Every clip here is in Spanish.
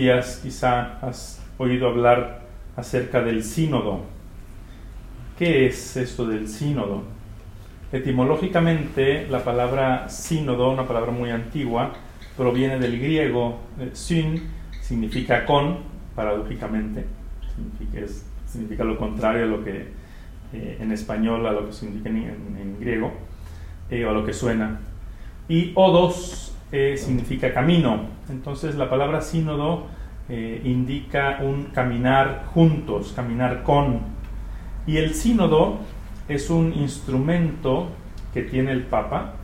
días quizá has oído hablar acerca del sínodo. ¿Qué es esto del sínodo? Etimológicamente, la palabra sínodo, una palabra muy antigua, proviene del griego eh, syn, significa con, paradójicamente, significa, significa lo contrario a lo que eh, en español, a lo que significa en, griego, eh, o a lo que suena. Y odos significa camino. Entonces la palabra sínodo indica un caminar juntos, caminar con. Y el sínodo es un instrumento que tiene el Papa,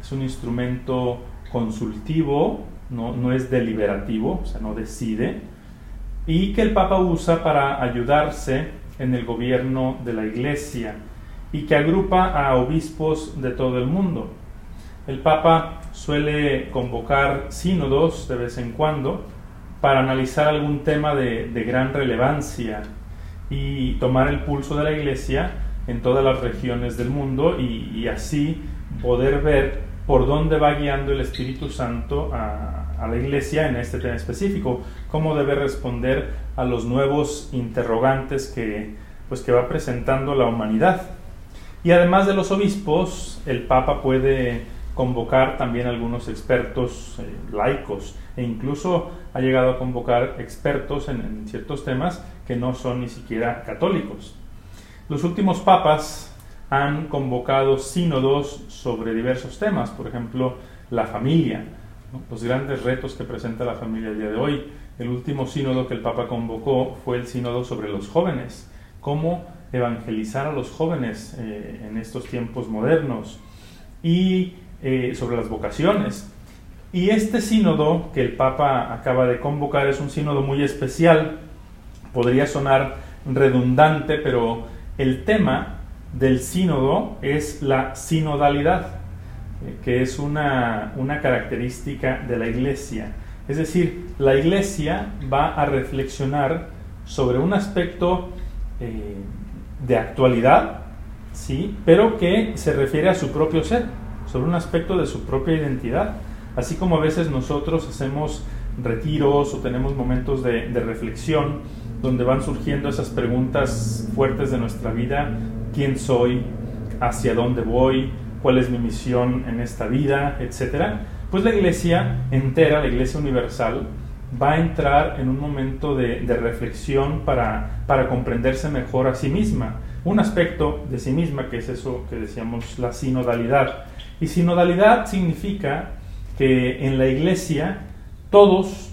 es un instrumento consultivo, no, es deliberativo, o sea, no decide, y que el Papa usa para ayudarse en el gobierno de la Iglesia y que agrupa a obispos de todo el mundo. El Papa suele convocar sínodos de vez en cuando para analizar algún tema de, gran relevancia y tomar el pulso de la Iglesia en todas las regiones del mundo y así poder ver por dónde va guiando el Espíritu Santo a, la Iglesia en este tema específico, cómo debe responder a los nuevos interrogantes que, pues, que va presentando la humanidad. Y además de los obispos, el Papa puede convocar también algunos expertos eh, laicos e incluso ha llegado a convocar expertos en, ciertos temas que no son ni siquiera católicos. Los últimos papas han convocado sínodos sobre diversos temas, por ejemplo, la familia, los grandes retos que presenta la familia el día de hoy. El último sínodo que el Papa convocó fue el sínodo sobre los jóvenes, cómo evangelizar a los jóvenes eh, en estos tiempos modernos y eh, sobre las vocaciones. Y este sínodo que el Papa acaba de convocar es un sínodo muy especial, podría sonar redundante, pero el tema del sínodo es la sinodalidad, eh, que es una, característica de la iglesia. Es decir, la iglesia va a reflexionar sobre un aspecto eh, de actualidad, ¿sí? pero que se refiere a su propio ser, sobre un aspecto de su propia identidad. Así como a veces nosotros hacemos retiros o tenemos momentos de, de reflexión donde van surgiendo esas preguntas fuertes de nuestra vida quién soy, hacia dónde voy, cuál es mi misión en esta vida, etcétera, pues la iglesia entera, la iglesia universal, va a entrar en un momento de, reflexión para, para, comprenderse mejor a sí misma. Un aspecto de sí misma, que es eso que decíamos, la sinodalidad. Y sinodalidad significa que en la iglesia todos,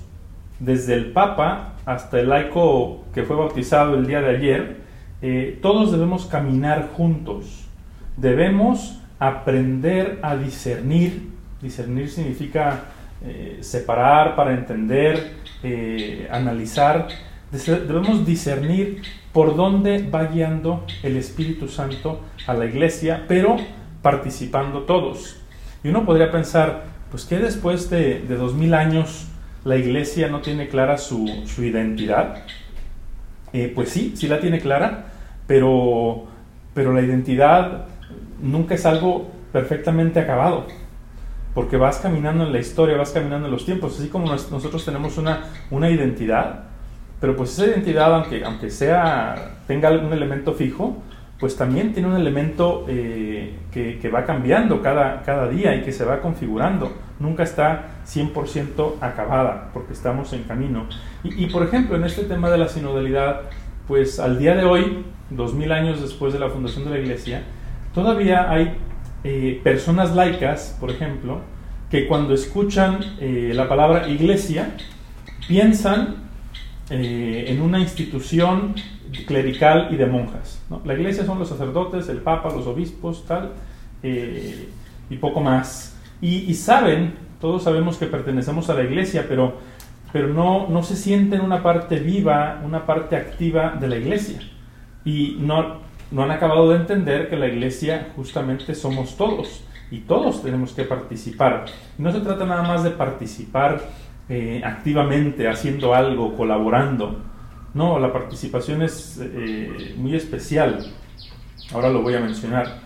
desde el Papa hasta el laico que fue bautizado el día de ayer, eh, todos debemos caminar juntos, debemos aprender a discernir, discernir significa eh, separar para entender, eh, analizar, debemos discernir por dónde va guiando el Espíritu Santo a la iglesia, pero participando todos. Y uno podría pensar, pues que después de, dos mil años la iglesia no tiene clara su, su identidad. Eh, pues sí, sí la tiene clara, pero, pero la identidad nunca es algo perfectamente acabado, porque vas caminando en la historia, vas caminando en los tiempos, así como nosotros tenemos una, una identidad, pero pues esa identidad, aunque, aunque sea, tenga algún elemento fijo, pues también tiene un elemento eh, que, va cambiando cada, cada día y que se va configurando. Nunca está 100% acabada porque estamos en camino. Y, por ejemplo, en este tema de la sinodalidad, pues al día de hoy, dos mil años después de la fundación de la iglesia, todavía hay eh, personas laicas, por ejemplo, que cuando escuchan eh, la palabra iglesia, piensan en una institución clerical y de monjas. La iglesia son los sacerdotes, el papa, los obispos, tal, eh, y poco más. Y, saben, todos sabemos que pertenecemos a la iglesia, pero, pero no, no se sienten una parte viva, una parte activa de la iglesia. Y no, no han acabado de entender que la iglesia justamente somos todos y todos tenemos que participar. No se trata nada más de participar eh, activamente, haciendo algo, colaborando, no, la participación es eh, muy especial. Ahora lo voy a mencionar.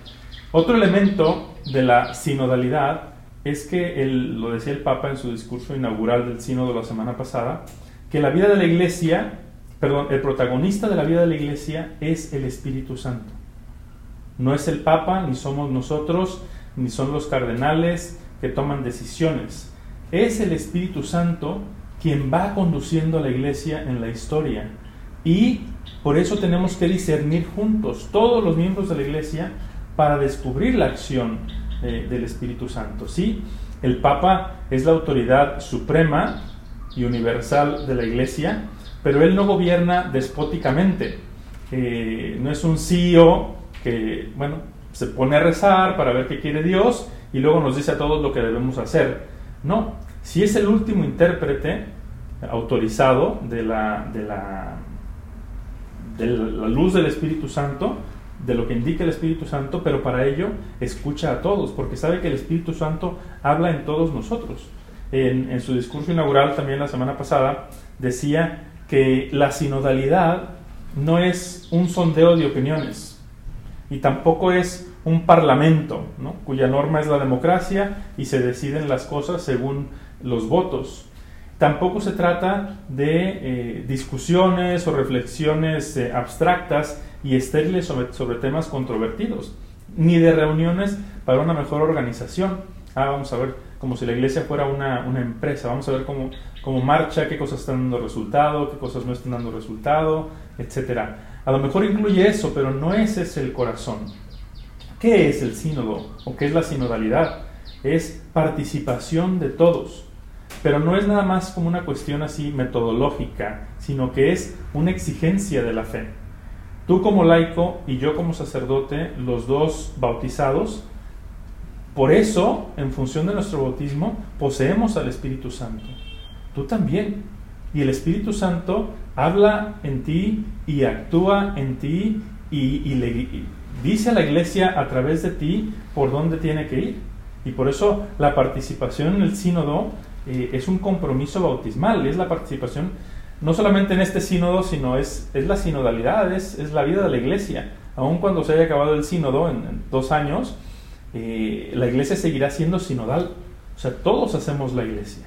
Otro elemento de la sinodalidad es que, lo decía el Papa en su discurso inaugural del sínodo la semana pasada, que la vida de la iglesia, perdón, el protagonista de la vida de la iglesia es el Espíritu Santo. No es el Papa, ni somos nosotros, ni son los cardenales que toman decisiones. Es el Espíritu Santo quien va conduciendo a la iglesia en la historia. Y por eso tenemos que discernir juntos, todos los miembros de la iglesia, para descubrir la acción eh, del Espíritu Santo. Sí, el Papa es la autoridad suprema y universal de la iglesia, pero él no gobierna despóticamente. Eh, no es un CEO que, bueno, se pone a rezar para ver qué quiere Dios y luego nos dice a todos lo que debemos hacer. No, si es el último intérprete autorizado de la, de la, luz del Espíritu Santo, de lo que indica el Espíritu Santo, pero para ello escucha a todos, porque sabe que el Espíritu Santo habla en todos nosotros. En, su discurso inaugural también la semana pasada decía que la sinodalidad no es un sondeo de opiniones y tampoco es un parlamento, cuya norma es la democracia y se deciden las cosas según los votos. Tampoco se trata de eh, discusiones o reflexiones eh, abstractas y estériles sobre, sobre, temas controvertidos, ni de reuniones para una mejor organización. Ah, vamos a ver, como si la iglesia fuera una, una empresa, vamos a ver cómo, cómo marcha, qué cosas están dando resultado, qué cosas no están dando resultado, etc. A lo mejor incluye eso, pero no ese es el corazón. ¿Qué es el sínodo o qué es la sinodalidad? Es participación de todos pero no es nada más como una cuestión así metodológica, sino que es una exigencia de la fe. Tú como laico y yo como sacerdote, los dos bautizados, por eso, en función de nuestro bautismo, poseemos al Espíritu Santo. Tú también. Y el Espíritu Santo habla en ti y actúa en ti y, dice a la iglesia a través de ti por dónde tiene que ir. Y por eso la participación en el sínodo eh, es un compromiso bautismal, es la participación no solamente en este sínodo, sino es, es la sinodalidad, es, es, la vida de la iglesia. Aun cuando se haya acabado el sínodo en, dos años, eh, la iglesia seguirá siendo sinodal. O sea, todos hacemos la iglesia.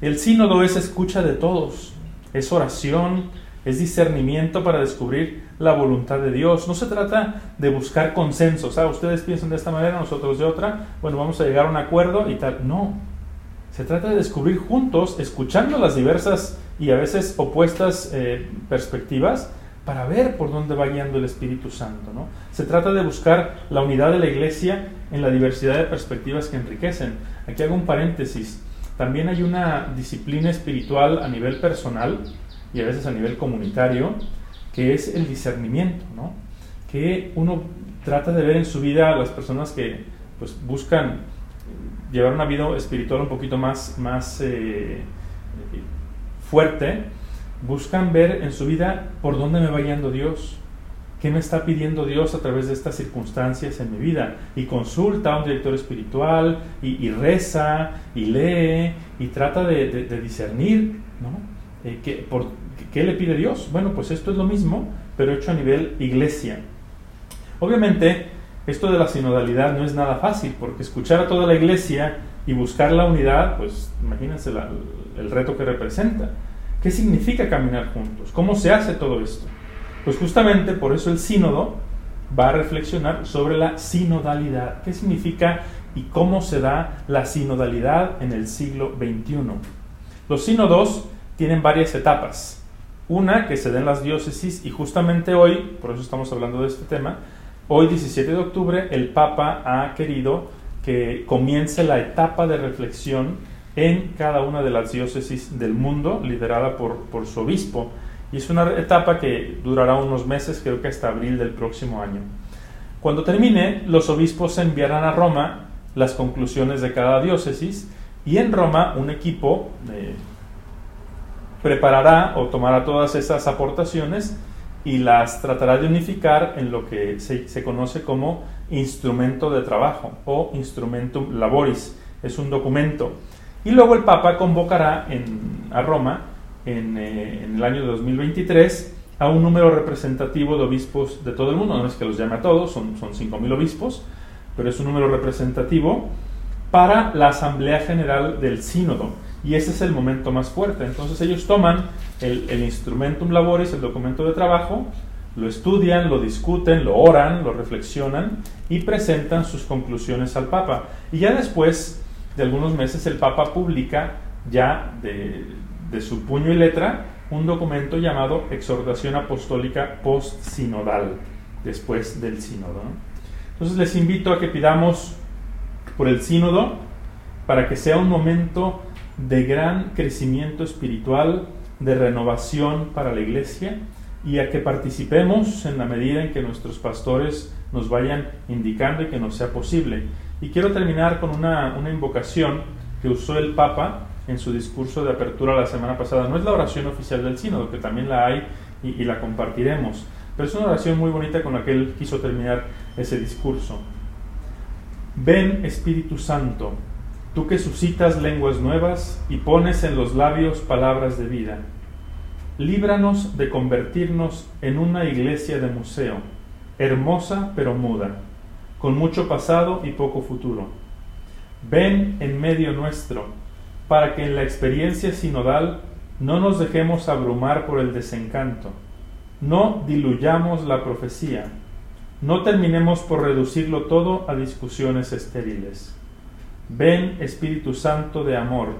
El sínodo es escucha de todos, es oración, es discernimiento para descubrir la voluntad de Dios. No se trata de buscar consensos. sea, Ustedes piensan de esta manera, nosotros de otra. Bueno, vamos a llegar a un acuerdo y tal. No, se trata de descubrir juntos, escuchando las diversas y a veces opuestas eh, perspectivas, para ver por dónde va guiando el Espíritu Santo. ¿no? Se trata de buscar la unidad de la iglesia en la diversidad de perspectivas que enriquecen. Aquí hago un paréntesis. También hay una disciplina espiritual a nivel personal y a veces a nivel comunitario, que es el discernimiento, ¿no? que uno trata de ver en su vida a las personas que pues, buscan llevar una vida espiritual un poquito más, más eh, fuerte, buscan ver en su vida por dónde me va guiando Dios, qué me está pidiendo Dios a través de estas circunstancias en mi vida. Y consulta a un director espiritual, y, reza, y lee, y trata de, discernir, ¿no? Eh, ¿qué, por, ¿Qué le pide Dios? Bueno, pues esto es lo mismo, pero hecho a nivel iglesia. Obviamente, esto de la sinodalidad no es nada fácil, porque escuchar a toda la iglesia y buscar la unidad, pues imagínense el reto que representa. ¿Qué significa caminar juntos? ¿Cómo se hace todo esto? Pues justamente por eso el sínodo va a reflexionar sobre la sinodalidad. ¿Qué significa y cómo se da la sinodalidad en el siglo XXI? Los sínodos tienen varias etapas. Una que se da en las diócesis y justamente hoy, por eso estamos hablando de este tema, Hoy, 17 de octubre, el Papa ha querido que comience la etapa de reflexión en cada una de las diócesis del mundo, liderada por, su obispo. Y es una etapa que durará unos meses, creo que hasta abril del próximo año. Cuando termine, los obispos enviarán a Roma las conclusiones de cada diócesis y en Roma un equipo eh, preparará o tomará todas esas aportaciones y las tratará de unificar en lo que se, conoce como instrumento de trabajo o instrumentum laboris. Es un documento. Y luego el Papa convocará a Roma en, eh, el año de 2023 a un número representativo de obispos de todo el mundo. No es que los llame a todos, son, son 5.000 obispos, pero es un número representativo para la Asamblea General del Sínodo. Y ese es el momento más fuerte. Entonces ellos toman el, el instrumentum laboris, el documento de trabajo, lo estudian, lo discuten, lo oran, lo reflexionan y presentan sus conclusiones al Papa. Y ya después de algunos meses el Papa publica ya de, de su puño y letra un documento llamado Exhortación Apostólica Post-Sinodal, después del sínodo. Entonces les invito a que pidamos por el sínodo para que sea un momento de gran crecimiento espiritual, de renovación para la iglesia y a que participemos en la medida en que nuestros pastores nos vayan indicando y que nos sea posible. Y quiero terminar con una, invocación que usó el Papa en su discurso de apertura la semana pasada. No es la oración oficial del sínodo, que también la hay y, y la compartiremos, pero es una oración muy bonita con la que él quiso terminar ese discurso. Ven Espíritu Santo, tú que suscitas lenguas nuevas y pones en los labios palabras de vida líbranos de convertirnos en una iglesia de museo, hermosa pero muda, con mucho pasado y poco futuro. Ven en medio nuestro, para que en la experiencia sinodal no nos dejemos abrumar por el desencanto, no diluyamos la profecía, no terminemos por reducirlo todo a discusiones estériles. Ven Espíritu Santo de amor,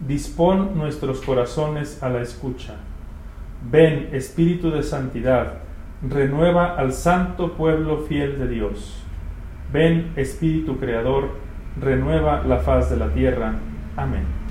dispón nuestros corazones a la escucha Ven, Espíritu de Santidad, renueva al santo pueblo fiel de Dios. Ven, Espíritu Creador, renueva la faz de la tierra. Amén.